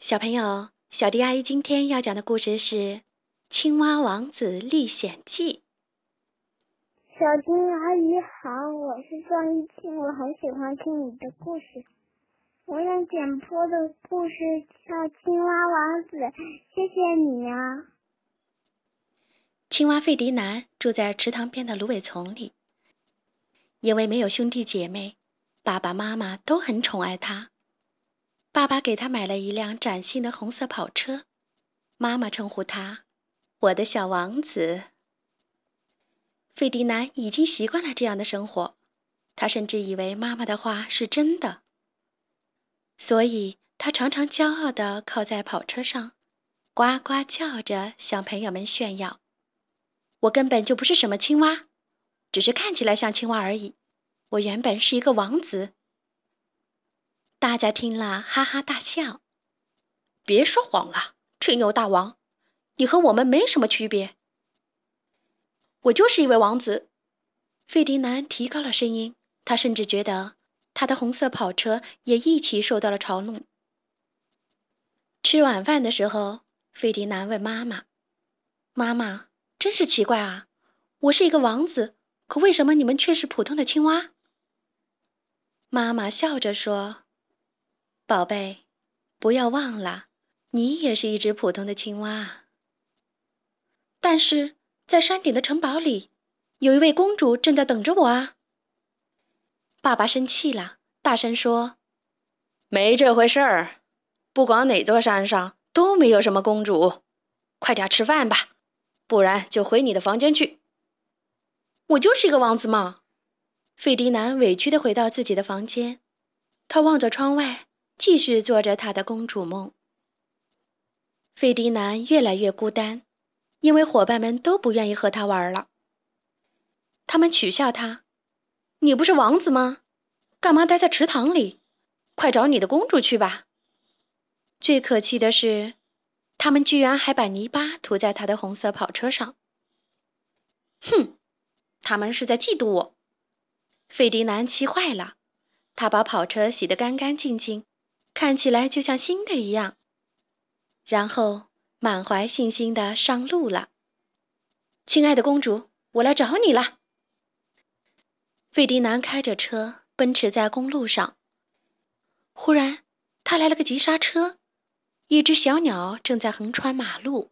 小朋友，小迪阿姨今天要讲的故事是《青蛙王子历险记》。小迪阿姨好，我是庄一清，我很喜欢听你的故事。我想点播的故事叫《青蛙王子》，谢谢你啊。青蛙费迪南住在池塘边的芦苇丛里，因为没有兄弟姐妹，爸爸妈妈都很宠爱他。爸爸给他买了一辆崭新的红色跑车，妈妈称呼他“我的小王子”。费迪南已经习惯了这样的生活，他甚至以为妈妈的话是真的，所以他常常骄傲地靠在跑车上，呱呱叫着向朋友们炫耀：“我根本就不是什么青蛙，只是看起来像青蛙而已。我原本是一个王子。”大家听了，哈哈大笑。别说谎了，吹牛大王，你和我们没什么区别。我就是一位王子。费迪南提高了声音，他甚至觉得他的红色跑车也一起受到了嘲弄。吃晚饭的时候，费迪南问妈妈：“妈妈，真是奇怪啊！我是一个王子，可为什么你们却是普通的青蛙？”妈妈笑着说。宝贝，不要忘了，你也是一只普通的青蛙。但是在山顶的城堡里，有一位公主正在等着我啊！爸爸生气了，大声说：“没这回事儿，不管哪座山上都没有什么公主。快点吃饭吧，不然就回你的房间去。”我就是一个王子嘛！费迪南委屈的回到自己的房间，他望着窗外。继续做着他的公主梦。费迪南越来越孤单，因为伙伴们都不愿意和他玩了。他们取笑他：“你不是王子吗？干嘛待在池塘里？快找你的公主去吧！”最可气的是，他们居然还把泥巴涂在他的红色跑车上。哼，他们是在嫉妒我。费迪南气坏了，他把跑车洗得干干净净。看起来就像新的一样，然后满怀信心的上路了。亲爱的公主，我来找你了。费迪南开着车奔驰在公路上，忽然他来了个急刹车，一只小鸟正在横穿马路。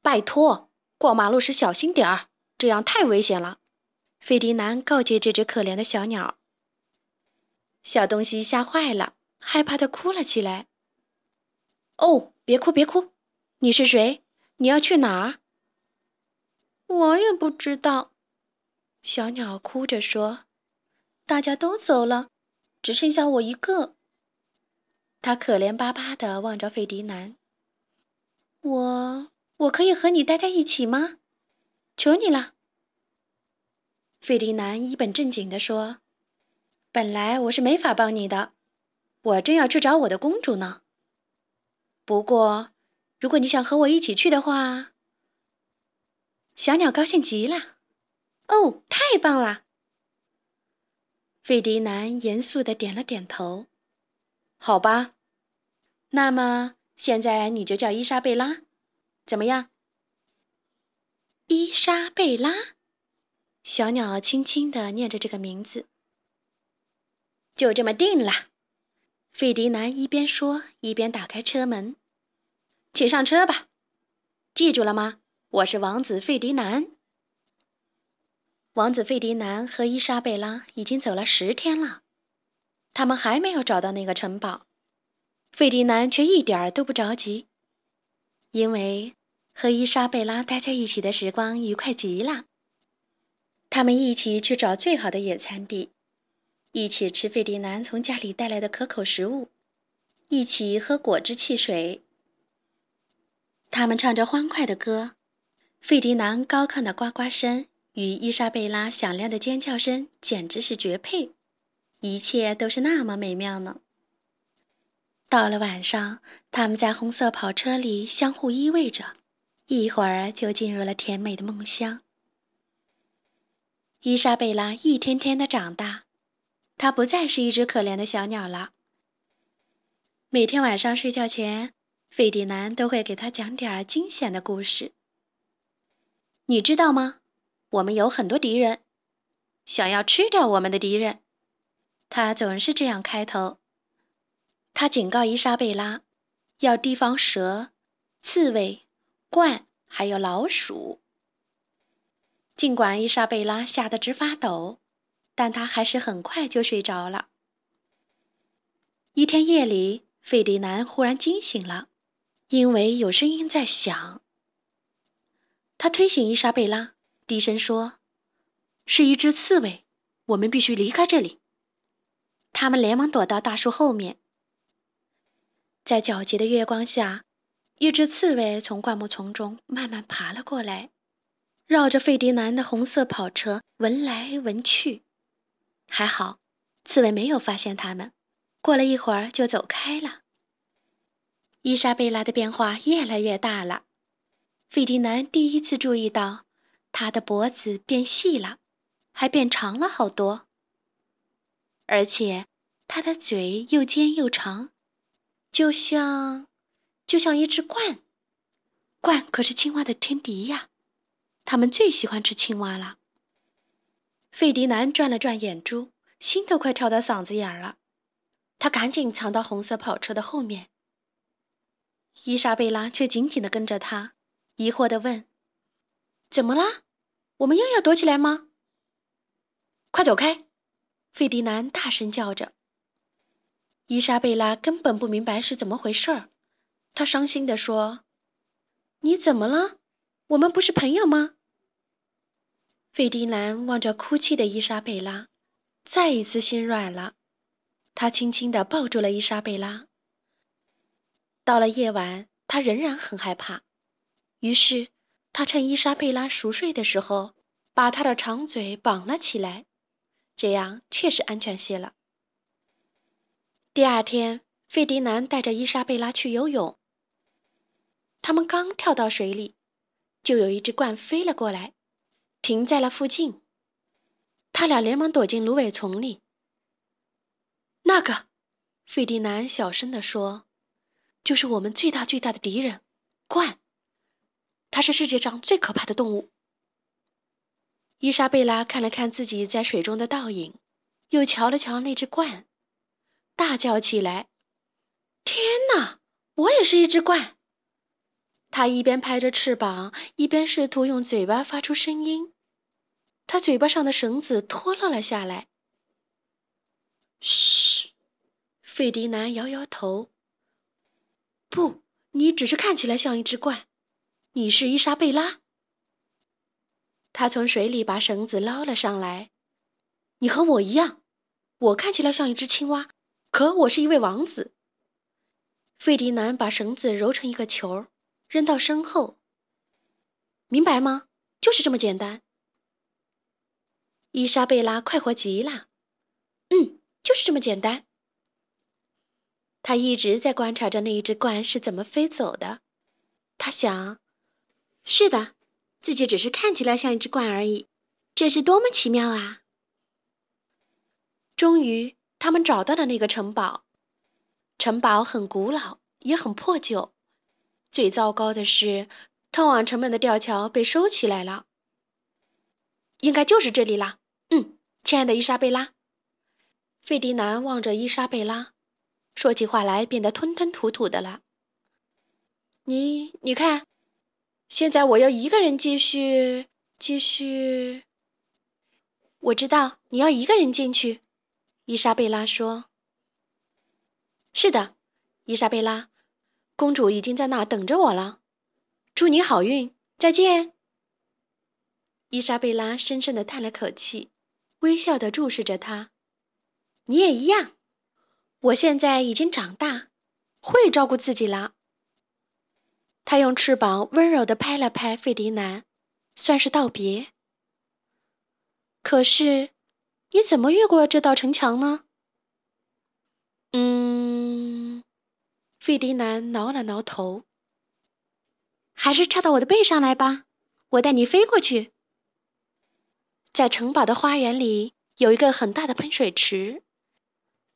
拜托，过马路时小心点儿，这样太危险了。费迪南告诫这只可怜的小鸟。小东西吓坏了。害怕的哭了起来。哦，别哭，别哭！你是谁？你要去哪儿？我也不知道。小鸟哭着说：“大家都走了，只剩下我一个。”他可怜巴巴的望着费迪南。我，我可以和你待在一起吗？求你了。费迪南一本正经的说：“本来我是没法帮你的。”我正要去找我的公主呢。不过，如果你想和我一起去的话，小鸟高兴极了。哦，太棒了！费迪南严肃的点了点头。好吧，那么现在你就叫伊莎贝拉，怎么样？伊莎贝拉，小鸟轻轻的念着这个名字。就这么定了。费迪南一边说一边打开车门，“请上车吧，记住了吗？我是王子费迪南。”王子费迪南和伊莎贝拉已经走了十天了，他们还没有找到那个城堡。费迪南却一点儿都不着急，因为和伊莎贝拉待在一起的时光愉快极了。他们一起去找最好的野餐地。一起吃费迪南从家里带来的可口食物，一起喝果汁汽水。他们唱着欢快的歌，费迪南高亢的呱呱声与伊莎贝拉响亮的尖叫声简直是绝配，一切都是那么美妙呢。到了晚上，他们在红色跑车里相互依偎着，一会儿就进入了甜美的梦乡。伊莎贝拉一天天的长大。它不再是一只可怜的小鸟了。每天晚上睡觉前，费迪南都会给他讲点儿惊险的故事。你知道吗？我们有很多敌人，想要吃掉我们的敌人。他总是这样开头。他警告伊莎贝拉，要提防蛇、刺猬、鹳，还有老鼠。尽管伊莎贝拉吓得直发抖，但他还是很快就睡着了。一天夜里，费迪南忽然惊醒了，因为有声音在响。他推醒伊莎贝拉，低声说：“是一只刺猬，我们必须离开这里。”他们连忙躲到大树后面。在皎洁的月光下，一只刺猬从灌木丛中慢慢爬了过来，绕着费迪南的红色跑车闻来闻去。还好，刺猬没有发现他们，过了一会儿就走开了。伊莎贝拉的变化越来越大了。费迪南第一次注意到，他的脖子变细了，还变长了好多。而且，他的嘴又尖又长，就像，就像一只鹳。鹳可是青蛙的天敌呀，它们最喜欢吃青蛙了。费迪南转了转眼珠，心都快跳到嗓子眼儿了。他赶紧藏到红色跑车的后面。伊莎贝拉却紧紧地跟着他。疑惑地问：“怎么啦？我们又要躲起来吗？”快走开！费迪南大声叫着。伊莎贝拉根本不明白是怎么回事儿，她伤心地说：“你怎么了？我们不是朋友吗？”费迪南望着哭泣的伊莎贝拉，再一次心软了。他轻轻地抱住了伊莎贝拉。到了夜晚，他仍然很害怕。于是，他趁伊莎贝拉熟睡的时候，把她的长嘴绑了起来，这样确实安全些了。第二天，费迪南带着伊莎贝拉去游泳。他们刚跳到水里，就有一只鹳飞了过来，停在了附近。他俩连忙躲进芦苇丛里。那个，费迪南小声地说：“就是我们最大最大的敌人，鹳。”它是世界上最可怕的动物。伊莎贝拉看了看自己在水中的倒影，又瞧了瞧那只鹳，大叫起来：“天哪！我也是一只鹳！”它一边拍着翅膀，一边试图用嘴巴发出声音。他嘴巴上的绳子脱落了下来。嘘，费迪南摇摇头：“不，你只是看起来像一只鹳。”你是伊莎贝拉。他从水里把绳子捞了上来。你和我一样，我看起来像一只青蛙，可我是一位王子。费迪南把绳子揉成一个球，扔到身后。明白吗？就是这么简单。伊莎贝拉快活极了。嗯，就是这么简单。他一直在观察着那一只鹳是怎么飞走的。他想。是的，自己只是看起来像一只鹳而已，这是多么奇妙啊！终于，他们找到了那个城堡。城堡很古老，也很破旧。最糟糕的是，通往城门的吊桥被收起来了。应该就是这里了。亲爱的伊莎贝拉。费迪南望着伊莎贝拉，说起话来变得吞吞吐吐的了。你，你看。现在我要一个人继续继续。我知道你要一个人进去，伊莎贝拉说。是的，伊莎贝拉，公主已经在那等着我了。祝你好运，再见。伊莎贝拉深深的叹了口气，微笑的注视着他。你也一样，我现在已经长大，会照顾自己了。他用翅膀温柔地拍了拍费迪南，算是道别。可是，你怎么越过这道城墙呢？嗯，费迪南挠了挠头。还是跳到我的背上来吧，我带你飞过去。在城堡的花园里有一个很大的喷水池，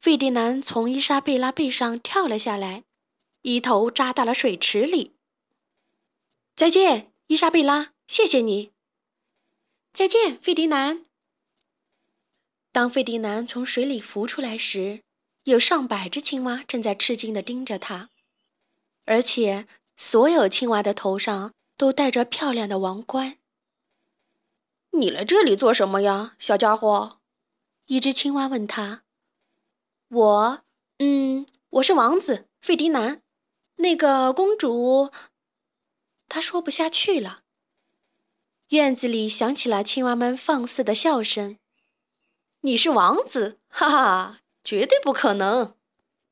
费迪南从伊莎贝拉背上跳了下来，一头扎到了水池里。再见，伊莎贝拉，谢谢你。再见，费迪南。当费迪南从水里浮出来时，有上百只青蛙正在吃惊地盯着他，而且所有青蛙的头上都戴着漂亮的王冠。你来这里做什么呀，小家伙？一只青蛙问他。我，嗯，我是王子费迪南。那个公主，他说不下去了。院子里响起了青蛙们放肆的笑声。你是王子，哈哈，绝对不可能！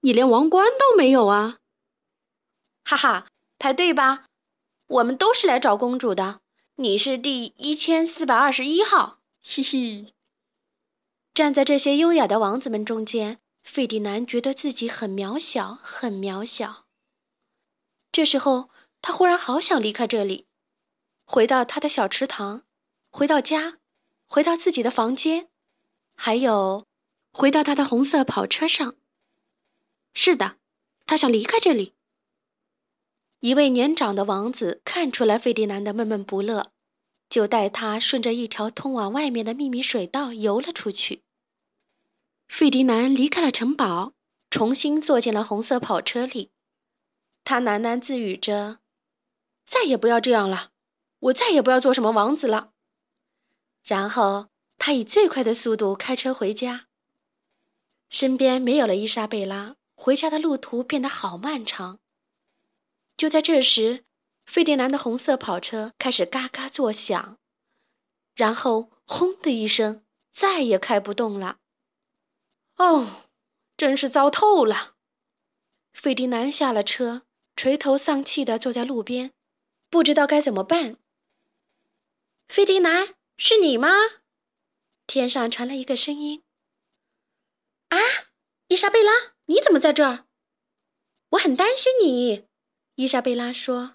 你连王冠都没有啊！哈哈，排队吧，我们都是来找公主的。你是第一千四百二十一号，嘿嘿。站在这些优雅的王子们中间。费迪南觉得自己很渺小，很渺小。这时候，他忽然好想离开这里，回到他的小池塘，回到家，回到自己的房间，还有，回到他的红色跑车上。是的，他想离开这里。一位年长的王子看出来费迪南的闷闷不乐，就带他顺着一条通往外面的秘密水道游了出去。费迪南离开了城堡，重新坐进了红色跑车里。他喃喃自语着：“再也不要这样了，我再也不要做什么王子了。”然后他以最快的速度开车回家。身边没有了伊莎贝拉，回家的路途变得好漫长。就在这时，费迪南的红色跑车开始嘎嘎作响，然后轰的一声，再也开不动了。哦，真是糟透了！费迪南下了车，垂头丧气地坐在路边，不知道该怎么办。费迪南，是你吗？天上传来一个声音：“啊，伊莎贝拉，你怎么在这儿？我很担心你。”伊莎贝拉说：“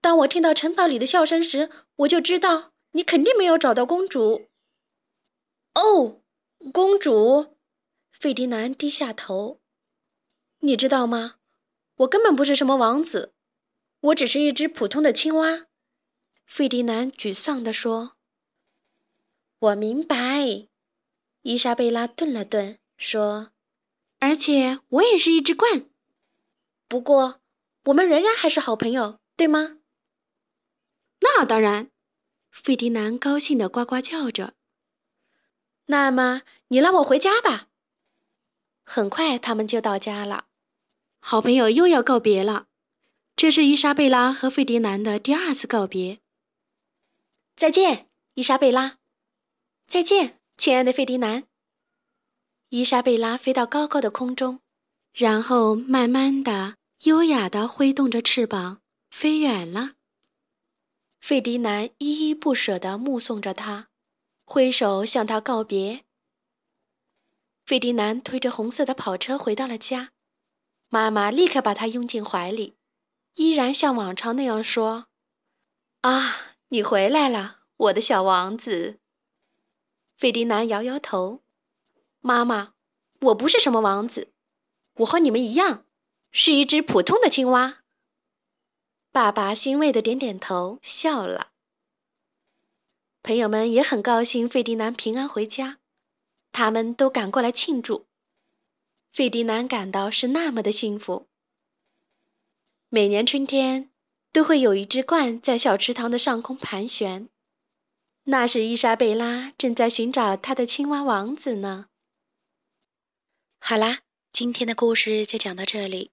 当我听到城堡里的笑声时，我就知道你肯定没有找到公主。”哦，公主。费迪南低下头，你知道吗？我根本不是什么王子，我只是一只普通的青蛙。费迪南沮丧地说：“我明白。”伊莎贝拉顿了顿，说：“而且我也是一只鹳。不过，我们仍然还是好朋友，对吗？”那当然，费迪南高兴地呱呱叫着。那么，你让我回家吧。很快，他们就到家了。好朋友又要告别了，这是伊莎贝拉和费迪南的第二次告别。再见，伊莎贝拉。再见，亲爱的费迪南。伊莎贝拉飞到高高的空中，然后慢慢的、优雅的挥动着翅膀飞远了。费迪南依依不舍地目送着他，挥手向他告别。费迪南推着红色的跑车回到了家，妈妈立刻把他拥进怀里，依然像往常那样说：“啊，你回来了，我的小王子。”费迪南摇摇头：“妈妈，我不是什么王子，我和你们一样，是一只普通的青蛙。”爸爸欣慰的点点头，笑了。朋友们也很高兴费迪南平安回家。他们都赶过来庆祝，费迪南感到是那么的幸福。每年春天，都会有一只鹳在小池塘的上空盘旋，那是伊莎贝拉正在寻找她的青蛙王子呢。好啦，今天的故事就讲到这里，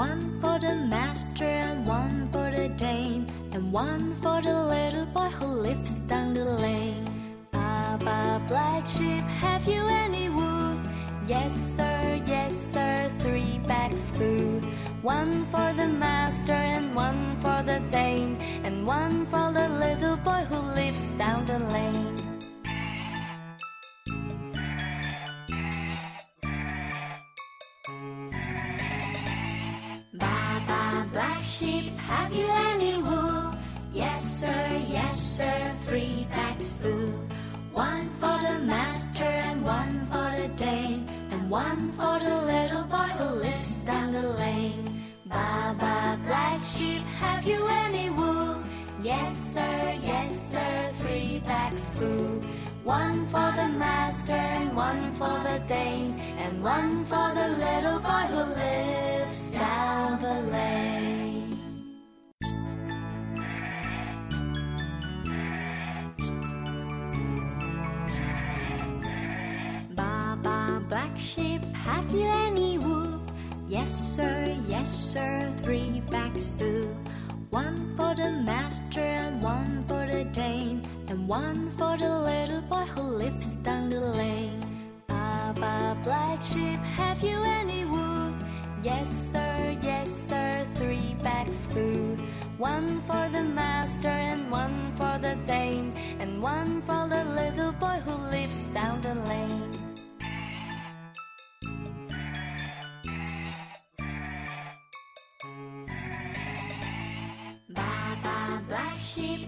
One for the master and one for the dame, and one for the little boy who lives down the lane. Baba black sheep, have you any wool? Yes, sir, yes, sir. three bags full. One for the master and one for the dame, and one for the little boy who lives down the lane. Sheep, have you any wool? Yes, sir, yes, sir, three bags full. One for the master and one for the dame, and one for the little boy who lives down the lane. Sir, yes, sir, three bags full. One for the master and one for the dame, and one for the little boy who lives down the lane. Baba, black sheep, have you any wool? Yes, sir, yes, sir, three bags full. One for the master and one for the dame, and one for the little boy who lives down the lane.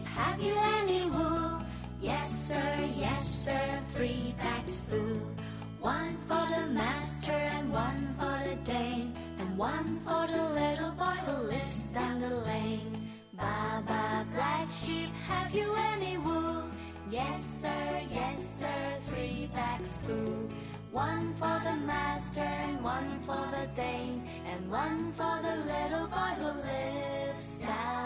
Have you any wool? Yes, sir, yes, sir, three bags full. One for the master and one for the dame, and one for the little boy who lives down the lane. Baba, black sheep, have you any wool? Yes, sir, yes, sir, three bags full. One for the master and one for the dame, and one for the little boy who lives down.